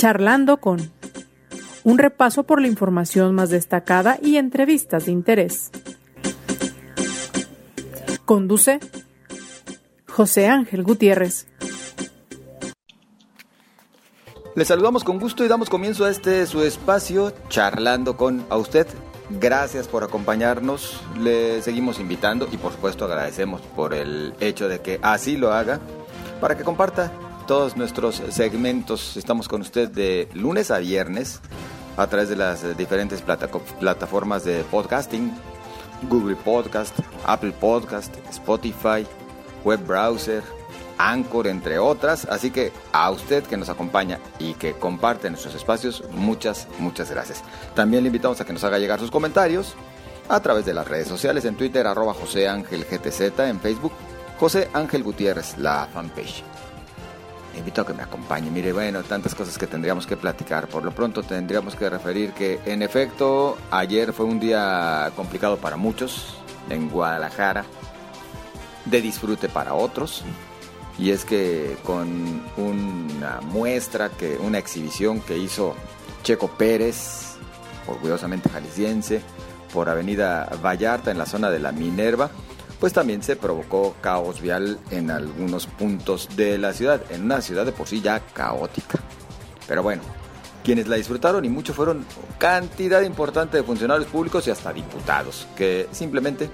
Charlando con un repaso por la información más destacada y entrevistas de interés. Conduce José Ángel Gutiérrez. Les saludamos con gusto y damos comienzo a este su espacio charlando con a usted. Gracias por acompañarnos, le seguimos invitando y por supuesto agradecemos por el hecho de que así lo haga para que comparta todos nuestros segmentos. Estamos con usted de lunes a viernes a través de las diferentes plataformas de podcasting, Google Podcast, Apple Podcast, Spotify, web browser, Anchor, entre otras. Así que a usted que nos acompaña y que comparte nuestros espacios, muchas, muchas gracias. También le invitamos a que nos haga llegar sus comentarios a través de las redes sociales, en Twitter, arroba José Ángel GTZ, en Facebook, José Ángel Gutiérrez, la fanpage. Invito a que me acompañe. Mire, bueno, tantas cosas que tendríamos que platicar. Por lo pronto tendríamos que referir que, en efecto, ayer fue un día complicado para muchos en Guadalajara, de disfrute para otros y es que con una muestra, que, una exhibición que hizo Checo Pérez, orgullosamente jalisciense, por Avenida Vallarta en la zona de la Minerva, pues también se provocó caos vial en algunos puntos de la ciudad, en una ciudad de por sí ya caótica. Pero bueno, quienes la disfrutaron y mucho fueron cantidad importante de funcionarios públicos y hasta diputados, que simplemente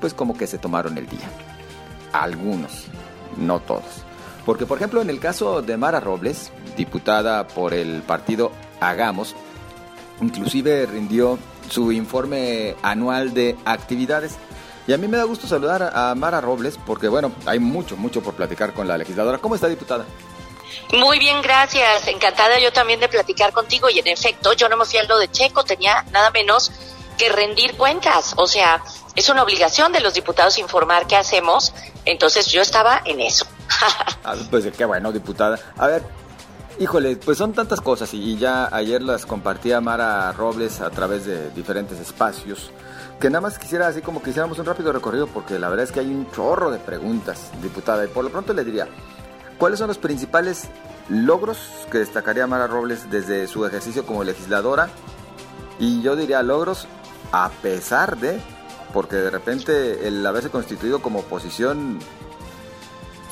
pues como que se tomaron el día. Algunos, no todos. Porque, por ejemplo, en el caso de Mara Robles, diputada por el partido Hagamos, inclusive rindió su informe anual de actividades. Y a mí me da gusto saludar a Mara Robles porque, bueno, hay mucho, mucho por platicar con la legisladora. ¿Cómo está, diputada? Muy bien, gracias. Encantada yo también de platicar contigo. Y en efecto, yo no me fui a lo de Checo, tenía nada menos que rendir cuentas. O sea, es una obligación de los diputados informar qué hacemos. Entonces yo estaba en eso. Ah, pues qué bueno, diputada. A ver, híjole, pues son tantas cosas y ya ayer las compartía Mara Robles a través de diferentes espacios. Que nada más quisiera así como que hiciéramos un rápido recorrido porque la verdad es que hay un chorro de preguntas, diputada. Y por lo pronto le diría, ¿cuáles son los principales logros que destacaría Mara Robles desde su ejercicio como legisladora? Y yo diría logros a pesar de, porque de repente el haberse constituido como oposición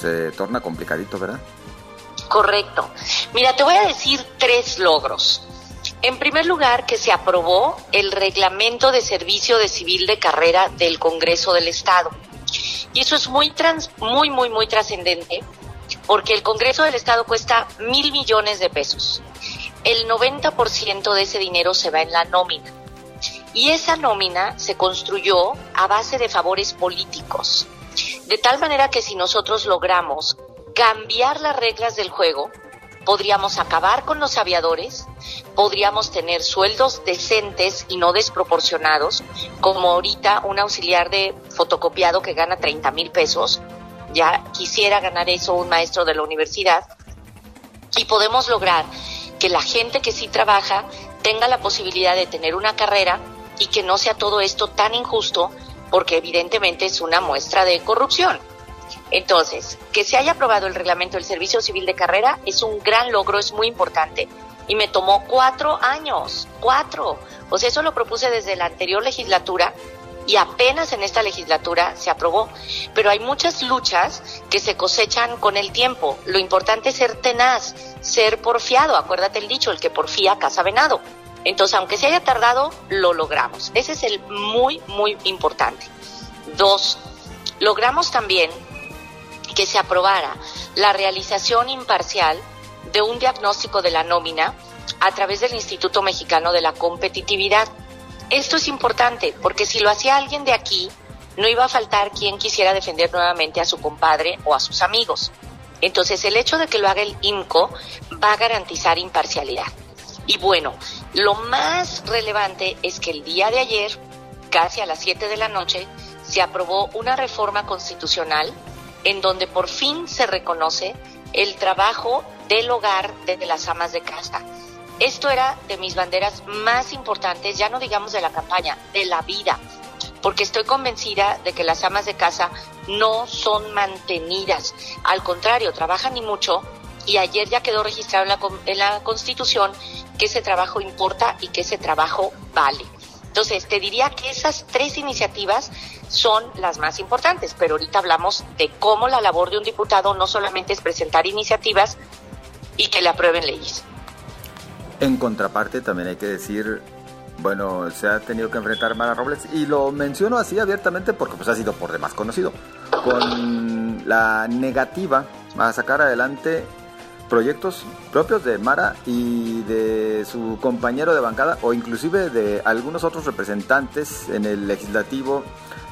se torna complicadito, ¿verdad? Correcto. Mira, te voy a decir tres logros. En primer lugar, que se aprobó el reglamento de servicio de civil de carrera del Congreso del Estado. Y eso es muy, trans, muy, muy, muy trascendente, porque el Congreso del Estado cuesta mil millones de pesos. El 90% de ese dinero se va en la nómina. Y esa nómina se construyó a base de favores políticos. De tal manera que si nosotros logramos cambiar las reglas del juego, podríamos acabar con los aviadores, podríamos tener sueldos decentes y no desproporcionados, como ahorita un auxiliar de fotocopiado que gana 30 mil pesos, ya quisiera ganar eso un maestro de la universidad, y podemos lograr que la gente que sí trabaja tenga la posibilidad de tener una carrera y que no sea todo esto tan injusto porque evidentemente es una muestra de corrupción. Entonces, que se haya aprobado el reglamento del Servicio Civil de Carrera es un gran logro, es muy importante. Y me tomó cuatro años, cuatro. Sea, eso lo propuse desde la anterior legislatura y apenas en esta legislatura se aprobó. Pero hay muchas luchas que se cosechan con el tiempo. Lo importante es ser tenaz, ser porfiado. Acuérdate el dicho, el que porfía caza venado. Entonces, aunque se haya tardado, lo logramos. Ese es el muy, muy importante. Dos, logramos también que se aprobara la realización imparcial de un diagnóstico de la nómina a través del Instituto Mexicano de la Competitividad. Esto es importante porque si lo hacía alguien de aquí, no iba a faltar quien quisiera defender nuevamente a su compadre o a sus amigos. Entonces el hecho de que lo haga el INCO va a garantizar imparcialidad. Y bueno, lo más relevante es que el día de ayer, casi a las 7 de la noche, se aprobó una reforma constitucional en donde por fin se reconoce el trabajo del hogar de las amas de casa. Esto era de mis banderas más importantes, ya no digamos de la campaña, de la vida, porque estoy convencida de que las amas de casa no son mantenidas, al contrario, trabajan y mucho y ayer ya quedó registrado en la, en la Constitución que ese trabajo importa y que ese trabajo vale. Entonces, te diría que esas tres iniciativas son las más importantes, pero ahorita hablamos de cómo la labor de un diputado no solamente es presentar iniciativas y que le aprueben leyes. En contraparte, también hay que decir, bueno, se ha tenido que enfrentar Mara Robles, y lo menciono así abiertamente porque pues ha sido por demás conocido, con la negativa a sacar adelante proyectos propios de Mara y de su compañero de bancada o inclusive de algunos otros representantes en el legislativo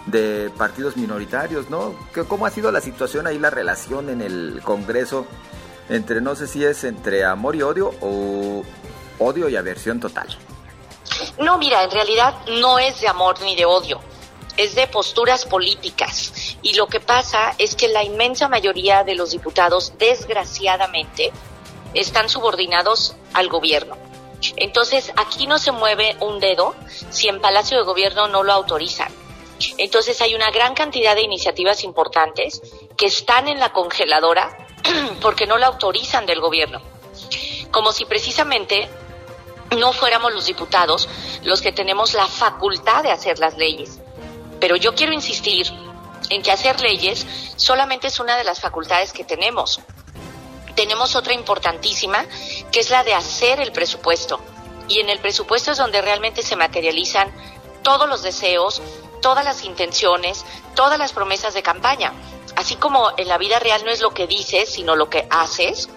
de partidos minoritarios, ¿no? ¿Cómo ha sido la situación ahí, la relación en el Congreso entre, no sé si es entre amor y odio o odio y aversión total? No, mira, en realidad no es de amor ni de odio, es de posturas políticas. Y lo que pasa es que la inmensa mayoría de los diputados, desgraciadamente, están subordinados al gobierno. Entonces, aquí no se mueve un dedo si en Palacio de Gobierno no lo autorizan. Entonces, hay una gran cantidad de iniciativas importantes que están en la congeladora porque no la autorizan del gobierno. Como si precisamente no fuéramos los diputados los que tenemos la facultad de hacer las leyes. Pero yo quiero insistir en que hacer leyes solamente es una de las facultades que tenemos. Tenemos otra importantísima, que es la de hacer el presupuesto. Y en el presupuesto es donde realmente se materializan todos los deseos, todas las intenciones, todas las promesas de campaña. Así como en la vida real no es lo que dices, sino lo que haces,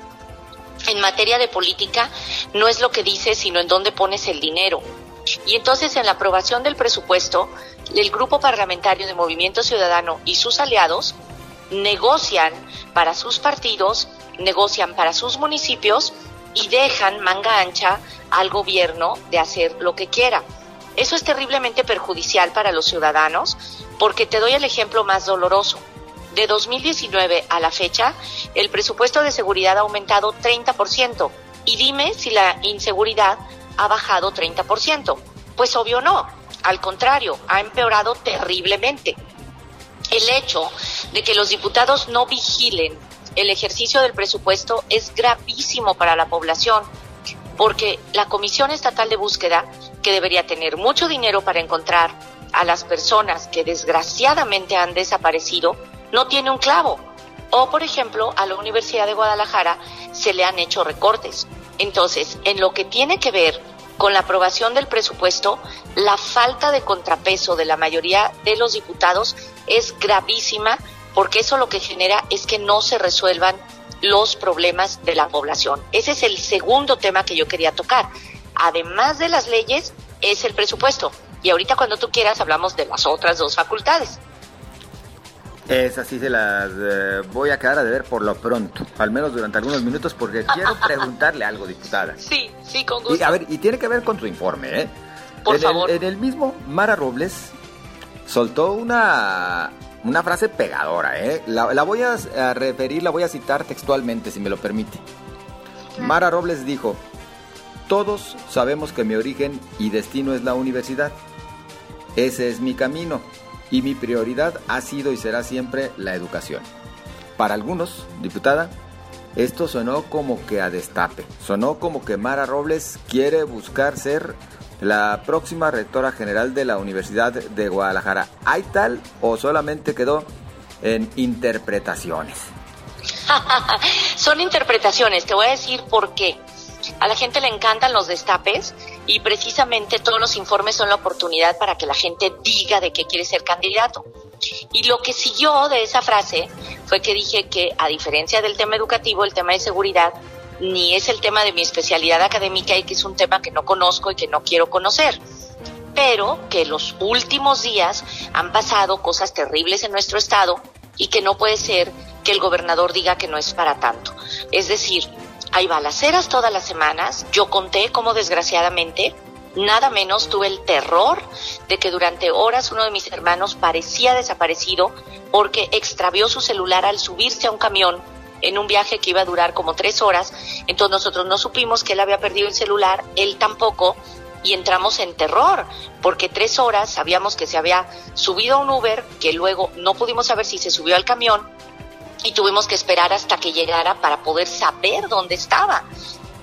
en materia de política no es lo que dices, sino en dónde pones el dinero. Y entonces en la aprobación del presupuesto, el grupo parlamentario de Movimiento Ciudadano y sus aliados negocian para sus partidos, negocian para sus municipios y dejan manga ancha al gobierno de hacer lo que quiera. Eso es terriblemente perjudicial para los ciudadanos porque te doy el ejemplo más doloroso. De 2019 a la fecha, el presupuesto de seguridad ha aumentado 30%. Y dime si la inseguridad ha bajado 30%. Pues obvio no, al contrario, ha empeorado terriblemente. El hecho de que los diputados no vigilen el ejercicio del presupuesto es gravísimo para la población, porque la Comisión Estatal de Búsqueda, que debería tener mucho dinero para encontrar a las personas que desgraciadamente han desaparecido, no tiene un clavo. O, por ejemplo, a la Universidad de Guadalajara se le han hecho recortes. Entonces, en lo que tiene que ver con la aprobación del presupuesto, la falta de contrapeso de la mayoría de los diputados es gravísima porque eso lo que genera es que no se resuelvan los problemas de la población. Ese es el segundo tema que yo quería tocar. Además de las leyes, es el presupuesto. Y ahorita cuando tú quieras hablamos de las otras dos facultades. Es así, se las eh, voy a quedar a deber por lo pronto, al menos durante algunos minutos, porque quiero preguntarle algo, diputada. Sí, sí, con gusto. Y, a ver, y tiene que ver con tu informe, ¿eh? Por en favor. El, en el mismo, Mara Robles soltó una, una frase pegadora, ¿eh? La, la voy a, a referir, la voy a citar textualmente, si me lo permite. Mara Robles dijo, todos sabemos que mi origen y destino es la universidad. Ese es mi camino y mi prioridad ha sido y será siempre la educación. Para algunos, diputada, esto sonó como que a destape, sonó como que Mara Robles quiere buscar ser la próxima rectora general de la Universidad de Guadalajara. ¿Hay tal o solamente quedó en interpretaciones? Son interpretaciones, te voy a decir por qué. A la gente le encantan los destapes y precisamente todos los informes son la oportunidad para que la gente diga de qué quiere ser candidato. Y lo que siguió de esa frase fue que dije que a diferencia del tema educativo, el tema de seguridad ni es el tema de mi especialidad académica y que es un tema que no conozco y que no quiero conocer pero que los últimos días han pasado cosas terribles en nuestro estado y que no puede ser que el gobernador diga que no es para tanto. Es decir, hay balaceras todas las semanas. Yo conté cómo desgraciadamente nada menos tuve el terror de que durante horas uno de mis hermanos parecía desaparecido porque extravió su celular al subirse a un camión en un viaje que iba a durar como tres horas. Entonces nosotros no supimos que él había perdido el celular, él tampoco, y entramos en terror, porque tres horas sabíamos que se había subido a un Uber, que luego no pudimos saber si se subió al camión, y tuvimos que esperar hasta que llegara para poder saber dónde estaba.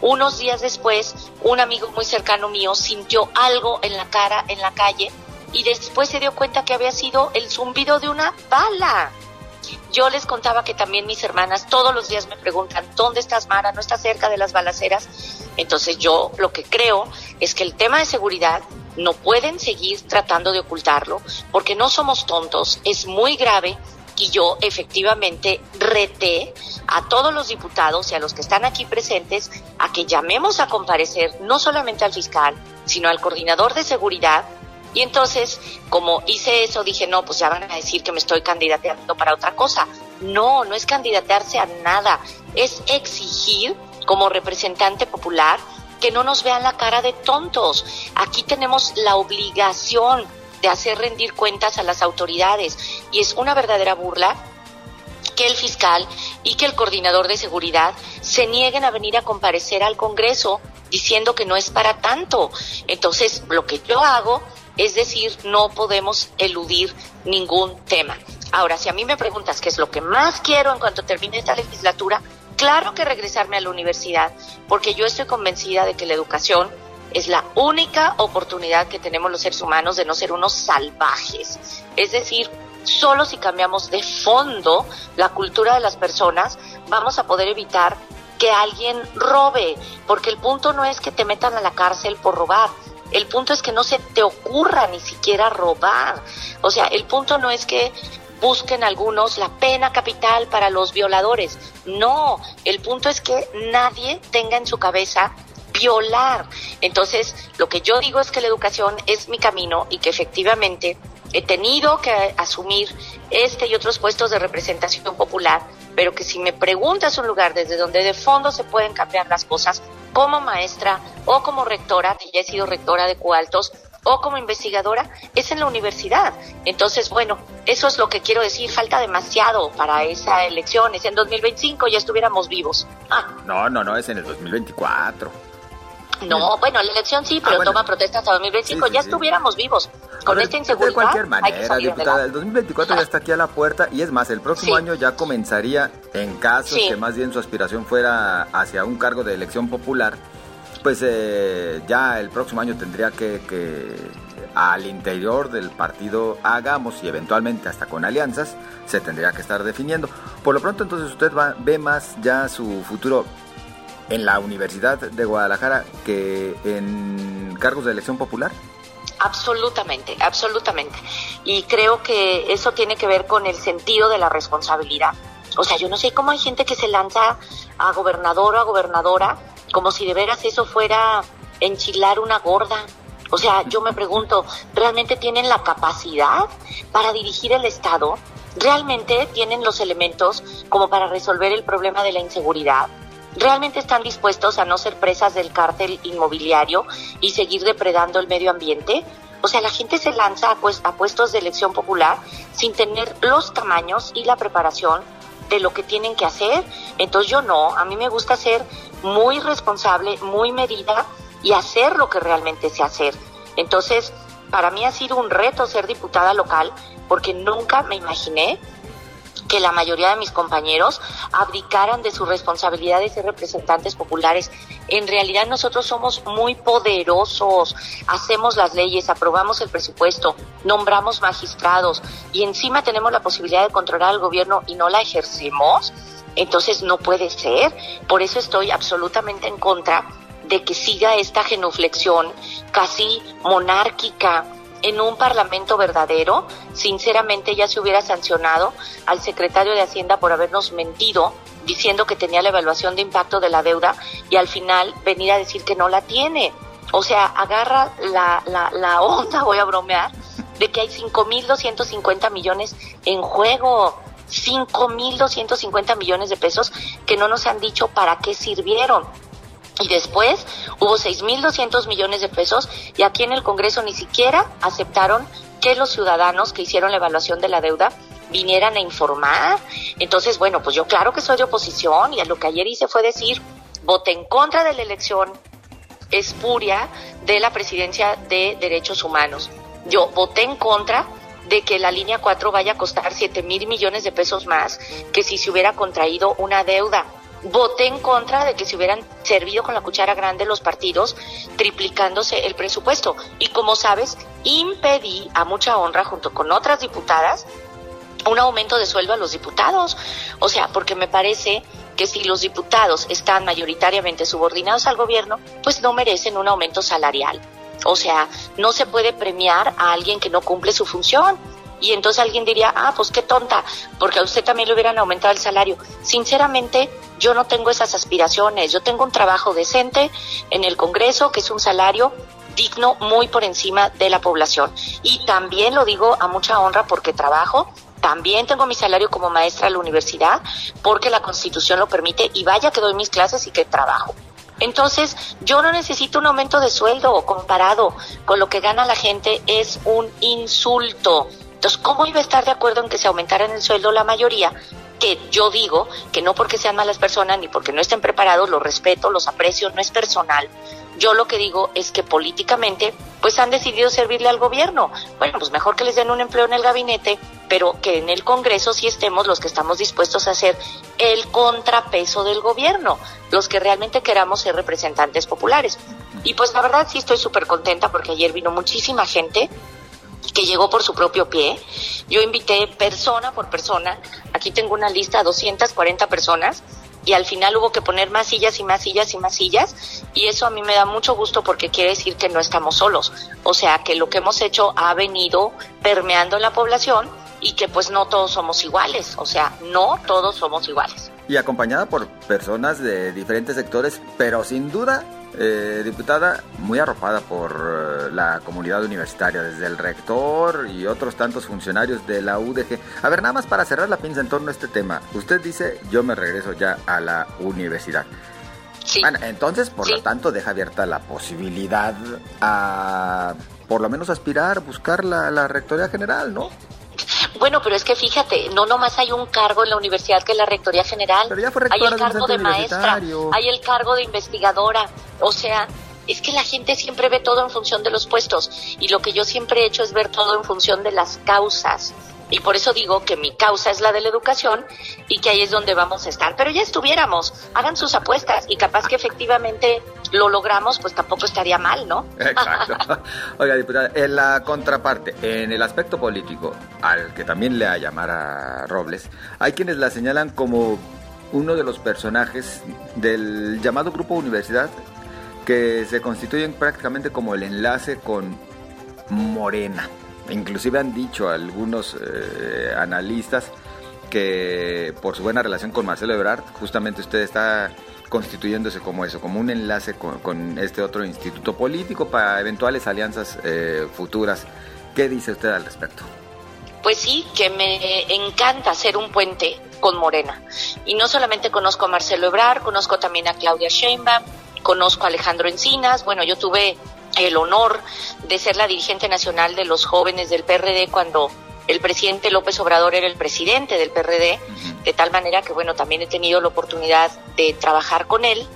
Unos días después, un amigo muy cercano mío sintió algo en la cara, en la calle, y después se dio cuenta que había sido el zumbido de una bala. Yo les contaba que también mis hermanas todos los días me preguntan, ¿dónde estás Mara? ¿No estás cerca de las balaceras? Entonces yo lo que creo es que el tema de seguridad no pueden seguir tratando de ocultarlo porque no somos tontos, es muy grave y yo efectivamente reté a todos los diputados y a los que están aquí presentes a que llamemos a comparecer no solamente al fiscal, sino al coordinador de seguridad. Y entonces, como hice eso, dije, no, pues ya van a decir que me estoy candidateando para otra cosa. No, no es candidatearse a nada, es exigir como representante popular que no nos vean la cara de tontos. Aquí tenemos la obligación de hacer rendir cuentas a las autoridades. Y es una verdadera burla que el fiscal y que el coordinador de seguridad se nieguen a venir a comparecer al Congreso diciendo que no es para tanto. Entonces, lo que yo hago es decir, no podemos eludir ningún tema. Ahora, si a mí me preguntas qué es lo que más quiero en cuanto termine esta legislatura, claro que regresarme a la universidad, porque yo estoy convencida de que la educación es la única oportunidad que tenemos los seres humanos de no ser unos salvajes. Es decir, solo si cambiamos de fondo la cultura de las personas, vamos a poder evitar que alguien robe, porque el punto no es que te metan a la cárcel por robar, el punto es que no se te ocurra ni siquiera robar. O sea, el punto no es que busquen algunos la pena capital para los violadores. No, el punto es que nadie tenga en su cabeza violar. Entonces, lo que yo digo es que la educación es mi camino y que efectivamente he tenido que asumir este y otros puestos de representación popular, pero que si me preguntas un lugar desde donde de fondo se pueden cambiar las cosas, como maestra o como rectora, que ya he sido rectora de Cualtos, o como investigadora, es en la universidad. Entonces, bueno, eso es lo que quiero decir, falta demasiado para esa elección, es en 2025, ya estuviéramos vivos. Ah. No, no, no, es en el 2024. No, bueno, la elección sí, pero ah, toma protesta hasta 2025. ya estuviéramos vivos. Con esta inseguridad. De cualquier manera, diputada, el 2024 ya está aquí a la puerta y es más, el próximo año ya comenzaría, en caso que más bien su aspiración fuera hacia un cargo de elección popular, pues eh, ya el próximo año tendría que, que al interior del partido hagamos y eventualmente hasta con alianzas se tendría que estar definiendo. Por lo pronto entonces usted va, ve más ya su futuro en la Universidad de Guadalajara que en cargos de elección popular? Absolutamente, absolutamente. Y creo que eso tiene que ver con el sentido de la responsabilidad. O sea, yo no sé cómo hay gente que se lanza a gobernador o a gobernadora como si de veras eso fuera enchilar una gorda. O sea, yo me pregunto, ¿realmente tienen la capacidad para dirigir el Estado? ¿Realmente tienen los elementos como para resolver el problema de la inseguridad? Realmente están dispuestos a no ser presas del cártel inmobiliario y seguir depredando el medio ambiente? O sea, la gente se lanza a, puestos de elección popular sin tener los tamaños y la preparación de lo que tienen que hacer. Entonces yo no, a mí me gusta ser muy responsable, muy medida y hacer lo que realmente sé hacer. Entonces, para mí ha sido un reto ser diputada local porque nunca me imaginé que la mayoría de mis compañeros abdicaran de su responsabilidad de ser representantes populares. En realidad nosotros somos muy poderosos, hacemos las leyes, aprobamos el presupuesto, nombramos magistrados y encima tenemos la posibilidad de controlar al gobierno y no la ejercemos. Entonces no puede ser. Por eso estoy absolutamente en contra de que siga esta genuflexión casi monárquica en un parlamento verdadero, sinceramente ya se hubiera sancionado al secretario de Hacienda por habernos mentido diciendo que tenía la evaluación de impacto de la deuda y al final venir a decir que no la tiene. O sea, agarra la, la, la onda, voy a bromear, de que hay 5.250 millones en juego. 5.250 millones de pesos que no nos han dicho para qué sirvieron. Y después hubo 6.200 millones de pesos y aquí en el Congreso ni siquiera aceptaron que los ciudadanos que hicieron la evaluación de la deuda vinieran a informar. Entonces, bueno, pues yo claro que soy de oposición y lo que ayer hice fue decir, voté en contra de la elección espuria de la presidencia de derechos humanos. Yo voté en contra de que la línea 4 vaya a costar 7 mil millones de pesos más que si se hubiera contraído una deuda. Voté en contra de que se hubieran servido con la cuchara grande los partidos, triplicándose el presupuesto. Y como sabes, impedí a mucha honra, junto con otras diputadas, un aumento de sueldo a los diputados. O sea, porque me parece que si los diputados están mayoritariamente subordinados al gobierno, pues no merecen un aumento salarial. O sea, no se puede premiar a alguien que no cumple su función. Y entonces alguien diría, ah, pues qué tonta, porque a usted también le hubieran aumentado el salario. Sinceramente, yo no tengo esas aspiraciones. Yo tengo un trabajo decente en el Congreso, que es un salario digno muy por encima de la población. Y también lo digo a mucha honra porque trabajo también tengo mi salario como maestra en la universidad porque la constitución lo permite y vaya que doy mis clases y que trabajo. Entonces, yo no necesito un aumento de sueldo comparado con lo que gana la gente, es un insulto. Entonces, ¿cómo iba a estar de acuerdo en que se aumentara en el sueldo la mayoría? Que yo digo que no porque sean malas personas ni porque no estén preparados, los respeto, los aprecio, no es personal, yo lo que digo es que políticamente pues han decidido servirle al gobierno. Bueno, pues mejor que les den un empleo en el gabinete, pero que en el Congreso sí estemos los que estamos dispuestos a hacer el contrapeso del gobierno, los que realmente queramos ser representantes populares. Y pues la verdad sí estoy súper contenta porque ayer vino muchísima gente que llegó por su propio pie. Yo invité persona por persona, aquí tengo una lista de 240 personas y al final hubo que poner más sillas y más sillas y más sillas y eso a mí me da mucho gusto porque quiere decir que no estamos solos, o sea que lo que hemos hecho ha venido permeando la población y que pues no todos somos iguales, o sea, no todos somos iguales. Y acompañada por personas de diferentes sectores, pero sin duda eh, diputada, muy arropada por eh, la comunidad universitaria, desde el rector y otros tantos funcionarios de la UDG. A ver, nada más para cerrar la pinza en torno a este tema. Usted dice, yo me regreso ya a la universidad. Sí. Bueno, entonces, por lo tanto, deja abierta la posibilidad a, por lo menos, aspirar, buscar la, la rectoría general, ¿no? Bueno, pero es que fíjate, no nomás hay un cargo en la universidad que es la rectoría general, hay el cargo de maestra, hay el cargo de investigadora, o sea, es que la gente siempre ve todo en función de los puestos. Y lo que yo siempre he hecho es ver todo en función de las causas. Y por eso digo que mi causa es la de la educación y que ahí es donde vamos a estar. Pero ya estuviéramos, hagan sus apuestas y capaz que efectivamente lo logramos, pues tampoco estaría mal, ¿no? Exacto. Oiga, diputada, en la contraparte, en el aspecto político, al que también le a llamar a Robles, hay quienes la señalan como uno de los personajes del llamado Grupo Universidad que se constituyen prácticamente como el enlace con Morena. Inclusive han dicho algunos eh, analistas que por su buena relación con Marcelo Ebrard, justamente usted está constituyéndose como eso, como un enlace con, este otro instituto político para eventuales alianzas eh, futuras. ¿Qué dice usted al respecto? Pues sí, que me encanta hacer un puente con Morena. Y no solamente conozco a Marcelo Ebrard, conozco también a Claudia Sheinbaum, conozco a Alejandro Encinas. Bueno, yo tuve el honor de ser la dirigente nacional de los jóvenes del PRD cuando el presidente López Obrador era el presidente del PRD, de tal manera que, bueno, también he tenido la oportunidad de trabajar con él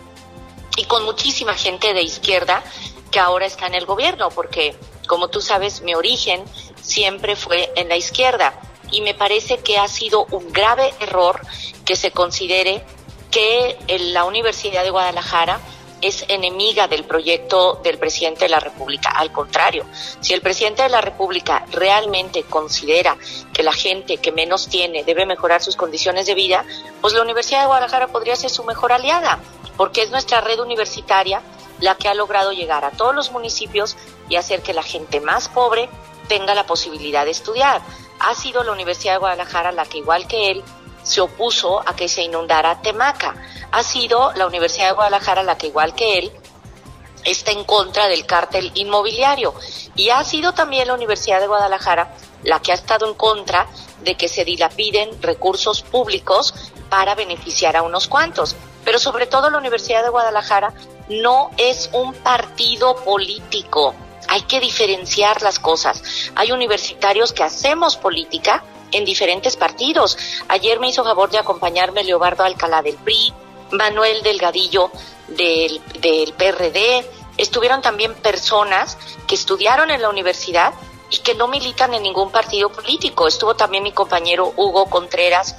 y con muchísima gente de izquierda que ahora está en el gobierno, porque, como tú sabes, mi origen siempre fue en la izquierda y me parece que ha sido un grave error que se considere que en la Universidad de Guadalajara es enemiga del proyecto del presidente de la República. Al contrario, si el presidente de la República realmente considera que la gente que menos tiene debe mejorar sus condiciones de vida, pues la Universidad de Guadalajara podría ser su mejor aliada, porque es nuestra red universitaria la que ha logrado llegar a todos los municipios y hacer que la gente más pobre tenga la posibilidad de estudiar. Ha sido la Universidad de Guadalajara la que, igual que él, se opuso a que se inundara Temaca. Ha sido la Universidad de Guadalajara la que, igual que él, está en contra del cártel inmobiliario. Y ha sido también la Universidad de Guadalajara la que ha estado en contra de que se dilapiden recursos públicos para beneficiar a unos cuantos. Pero sobre todo la Universidad de Guadalajara no es un partido político. Hay que diferenciar las cosas. Hay universitarios que hacemos política en diferentes partidos. Ayer me hizo favor de acompañarme Leobardo Alcalá del PRI, Manuel Delgadillo del, del PRD. Estuvieron también personas que estudiaron en la universidad y que no militan en ningún partido político. Estuvo también mi compañero Hugo Contreras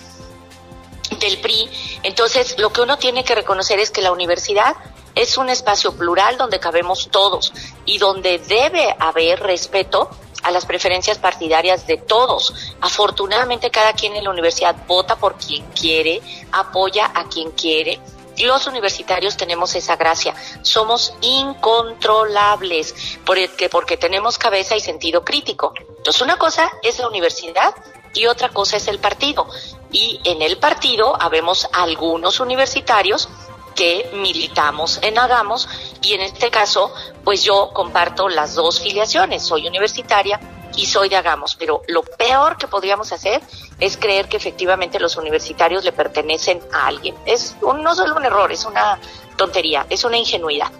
del PRI. Entonces, lo que uno tiene que reconocer es que la universidad es un espacio plural donde cabemos todos y donde debe haber respeto a las preferencias partidarias de todos. Afortunadamente cada quien en la universidad vota por quien quiere, apoya a quien quiere. Los universitarios tenemos esa gracia, somos incontrolables porque, porque tenemos cabeza y sentido crítico. Entonces una cosa es la universidad y otra cosa es el partido. Y en el partido habemos algunos universitarios que militamos en Hagamos y en este caso pues yo comparto las dos filiaciones, soy universitaria y soy de Hagamos, pero lo peor que podríamos hacer es creer que efectivamente los universitarios le pertenecen a alguien. Es un, no solo un error, es una tontería, es una ingenuidad.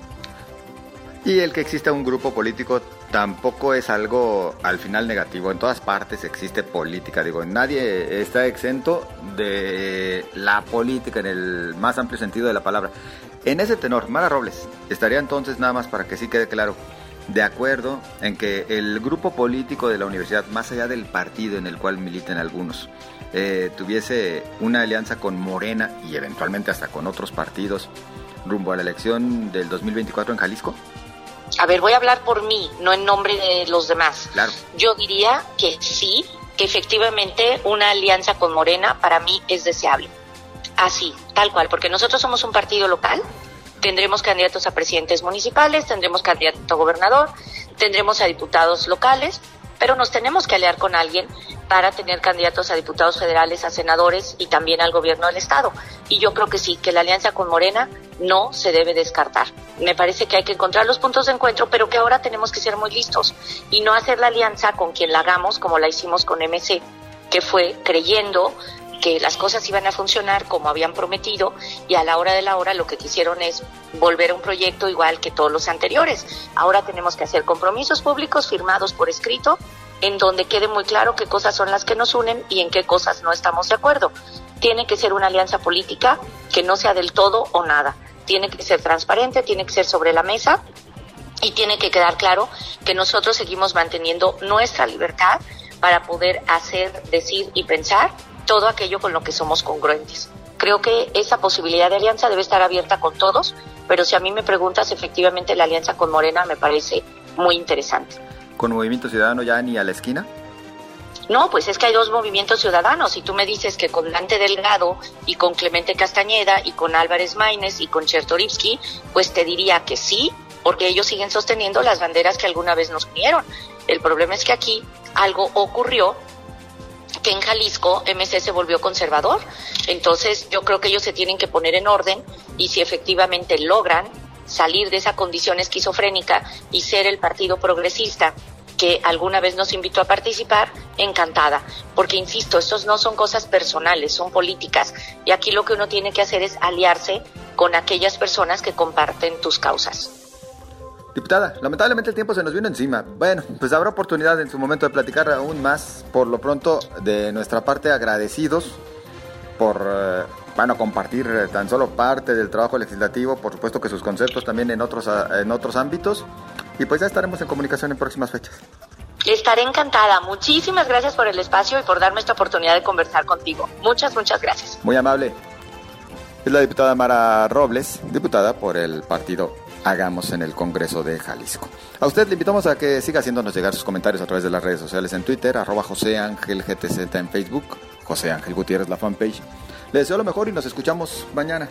Y el que exista un grupo político tampoco es algo al final negativo. En todas partes existe política. Digo, nadie está exento de la política en el más amplio sentido de la palabra. En ese tenor, Mara Robles, estaría entonces nada más para que sí quede claro, de acuerdo en que el grupo político de la universidad, más allá del partido en el cual militen algunos, eh, tuviese una alianza con Morena y eventualmente hasta con otros partidos rumbo a la elección del 2024 en Jalisco? A ver, voy a hablar por mí, no en nombre de los demás. Claro. Yo diría que sí, que efectivamente una alianza con Morena para mí es deseable. Así, tal cual, porque nosotros somos un partido local, tendremos candidatos a presidentes municipales, tendremos candidato a gobernador, tendremos a diputados locales, pero nos tenemos que aliar con alguien para tener candidatos a diputados federales, a senadores y también al gobierno del Estado. Y yo creo que sí, que la alianza con Morena no se debe descartar. Me parece que hay que encontrar los puntos de encuentro, pero que ahora tenemos que ser muy listos y no hacer la alianza con quien la hagamos como la hicimos con MC, que fue creyendo que las cosas iban a funcionar como habían prometido y a la hora de la hora lo que quisieron es volver a un proyecto igual que todos los anteriores. Ahora tenemos que hacer compromisos públicos firmados por escrito en donde quede muy claro qué cosas son las que nos unen y en qué cosas no estamos de acuerdo. Tiene que ser una alianza política que no sea del todo o nada tiene que ser transparente, tiene que ser sobre la mesa y tiene que quedar claro que nosotros seguimos manteniendo nuestra libertad para poder hacer, decir y pensar todo aquello con lo que somos congruentes. Creo que esa posibilidad de alianza debe estar abierta con todos, pero si a mí me preguntas, efectivamente la alianza con Morena me parece muy interesante. ¿Con Movimiento Ciudadano ya ni a la esquina? No, pues es que hay dos movimientos ciudadanos y tú me dices que con Dante Delgado y con Clemente Castañeda y con Álvarez Maínez y con Chertorivsky, pues te diría que sí, porque ellos siguen sosteniendo las banderas que alguna vez nos unieron. El problema es que aquí algo ocurrió que en Jalisco MC se volvió conservador. Entonces yo creo que ellos se tienen que poner en orden y si efectivamente logran salir de esa condición esquizofrénica y ser el partido progresista que alguna vez nos invitó a participar, encantada, porque insisto, estos no son cosas personales, son políticas, y aquí lo que uno tiene que hacer es aliarse con aquellas personas que comparten tus causas. Diputada, lamentablemente el tiempo se nos vino encima. Bueno, pues habrá oportunidad en su momento de platicar aún más. Por lo pronto, de nuestra parte, agradecidos por eh, bueno, compartir eh, tan solo parte del trabajo legislativo, por supuesto que sus conceptos también en otros, en otros ámbitos. Y pues ya estaremos en comunicación en próximas fechas. Estaré encantada. Muchísimas gracias por el espacio y por darme esta oportunidad de conversar contigo. Muchas, muchas gracias. Muy amable. Es la diputada Mara Robles, diputada por el partido Hagamos en el Congreso de Jalisco. A usted le invitamos a que siga haciéndonos llegar sus comentarios a través de las redes sociales en Twitter, arroba José Ángel GTZ en Facebook, José Ángel Gutiérrez la fanpage. Le deseo lo mejor y nos escuchamos mañana.